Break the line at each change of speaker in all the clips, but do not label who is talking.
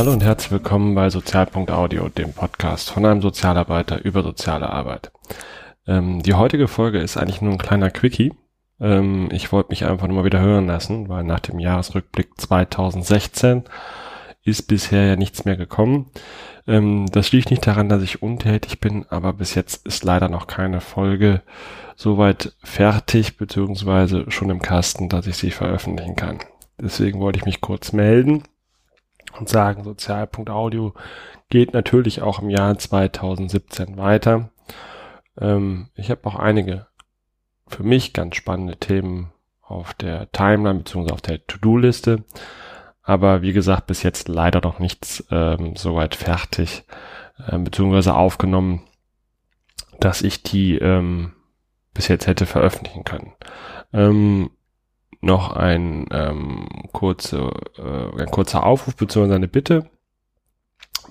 Hallo und herzlich willkommen bei Sozialpunkt Audio, dem Podcast von einem Sozialarbeiter über soziale Arbeit. Ähm, die heutige Folge ist eigentlich nur ein kleiner Quickie. Ähm, ich wollte mich einfach nur mal wieder hören lassen, weil nach dem Jahresrückblick 2016 ist bisher ja nichts mehr gekommen. Ähm, das liegt nicht daran, dass ich untätig bin, aber bis jetzt ist leider noch keine Folge soweit fertig, beziehungsweise schon im Kasten, dass ich sie veröffentlichen kann. Deswegen wollte ich mich kurz melden und sagen, Sozialpunkt-Audio geht natürlich auch im Jahr 2017 weiter. Ähm, ich habe auch einige für mich ganz spannende Themen auf der Timeline beziehungsweise auf der To-Do-Liste. Aber wie gesagt, bis jetzt leider noch nichts ähm, soweit fertig äh, beziehungsweise aufgenommen, dass ich die ähm, bis jetzt hätte veröffentlichen können. Ähm, noch ein, ähm, kurze, äh, ein kurzer Aufruf beziehungsweise eine Bitte.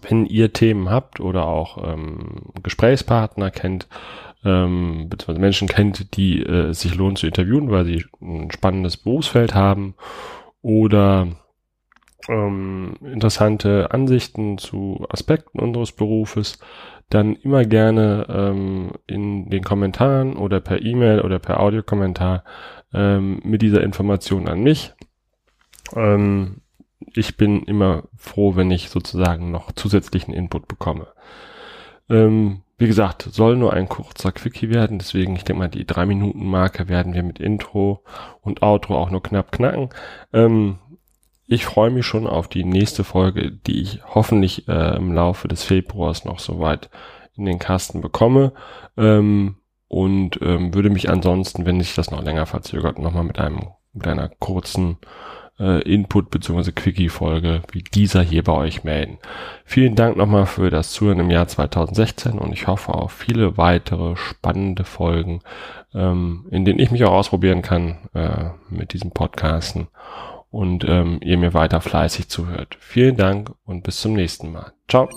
Wenn ihr Themen habt oder auch ähm, Gesprächspartner kennt, ähm, beziehungsweise Menschen kennt, die äh, sich lohnen zu interviewen, weil sie ein spannendes Berufsfeld haben oder ähm, interessante Ansichten zu Aspekten unseres Berufes, dann immer gerne ähm, in den Kommentaren oder per E-Mail oder per Audiokommentar ähm, mit dieser Information an mich. Ähm, ich bin immer froh, wenn ich sozusagen noch zusätzlichen Input bekomme. Ähm, wie gesagt, soll nur ein kurzer Quickie werden, deswegen, ich denke mal, die drei Minuten Marke werden wir mit Intro und Outro auch nur knapp knacken. Ähm, ich freue mich schon auf die nächste Folge, die ich hoffentlich äh, im Laufe des Februars noch soweit in den Kasten bekomme. Ähm, und ähm, würde mich ansonsten, wenn sich das noch länger verzögert, nochmal mit einem mit einer kurzen äh, Input bzw. Quickie-Folge wie dieser hier bei euch melden. Vielen Dank nochmal für das Zuhören im Jahr 2016 und ich hoffe auf viele weitere spannende Folgen, ähm, in denen ich mich auch ausprobieren kann äh, mit diesem Podcasten und ähm, ihr mir weiter fleißig zuhört. Vielen Dank und bis zum nächsten Mal. Ciao.